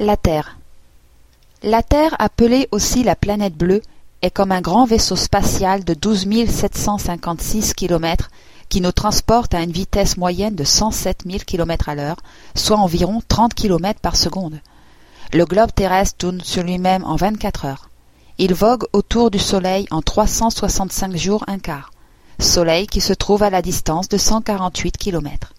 La Terre La Terre, appelée aussi la planète bleue, est comme un grand vaisseau spatial de douze mille sept cent cinquante-six kilomètres qui nous transporte à une vitesse moyenne de cent sept mille kilomètres à l'heure, soit environ trente kilomètres par seconde. Le globe terrestre tourne sur lui-même en vingt-quatre heures. Il vogue autour du Soleil en trois cent soixante-cinq jours un quart. Soleil qui se trouve à la distance de cent quarante-huit kilomètres.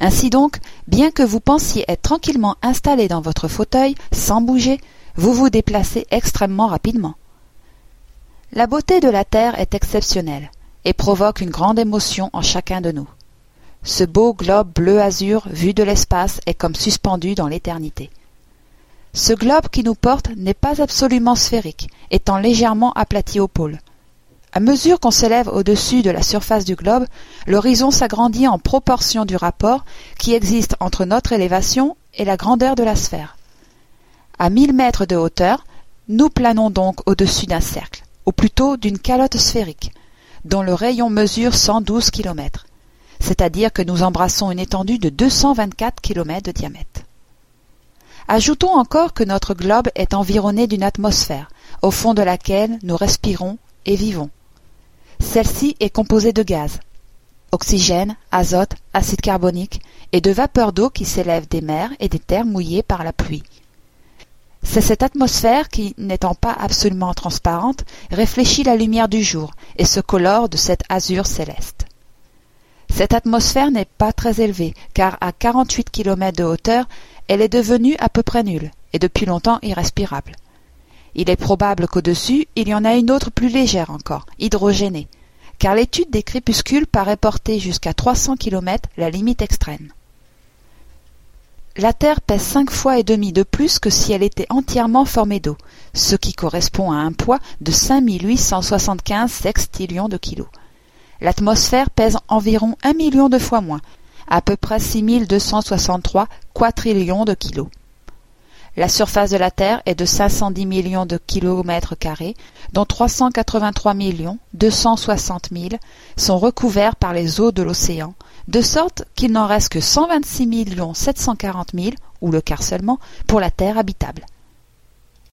Ainsi donc, bien que vous pensiez être tranquillement installé dans votre fauteuil, sans bouger, vous vous déplacez extrêmement rapidement. La beauté de la Terre est exceptionnelle et provoque une grande émotion en chacun de nous. Ce beau globe bleu-azur vu de l'espace est comme suspendu dans l'éternité. Ce globe qui nous porte n'est pas absolument sphérique, étant légèrement aplati au pôle. À mesure qu'on s'élève au-dessus de la surface du globe, l'horizon s'agrandit en proportion du rapport qui existe entre notre élévation et la grandeur de la sphère. À mille mètres de hauteur, nous planons donc au-dessus d'un cercle, ou plutôt d'une calotte sphérique, dont le rayon mesure cent douze kilomètres, c'est-à-dire que nous embrassons une étendue de deux cent vingt-quatre kilomètres de diamètre. Ajoutons encore que notre globe est environné d'une atmosphère, au fond de laquelle nous respirons et vivons. Celle-ci est composée de gaz, oxygène, azote, acide carbonique et de vapeur d'eau qui s'élèvent des mers et des terres mouillées par la pluie. C'est cette atmosphère qui, n'étant pas absolument transparente, réfléchit la lumière du jour et se colore de cet azur céleste. Cette atmosphère n'est pas très élevée, car à 48 km de hauteur, elle est devenue à peu près nulle, et depuis longtemps irrespirable. Il est probable qu'au-dessus, il y en a une autre plus légère encore, hydrogénée, car l'étude des crépuscules paraît porter jusqu'à 300 km la limite extrême. La Terre pèse cinq fois et demi de plus que si elle était entièrement formée d'eau, ce qui correspond à un poids de 5875 sextillions de kilos. L'atmosphère pèse environ un million de fois moins, à peu près 6263 quatrillions de kilos. La surface de la Terre est de 510 millions de kilomètres carrés, dont 383 millions 260 000 sont recouverts par les eaux de l'océan, de sorte qu'il n'en reste que 126 millions 740 000, ou le quart seulement, pour la Terre habitable.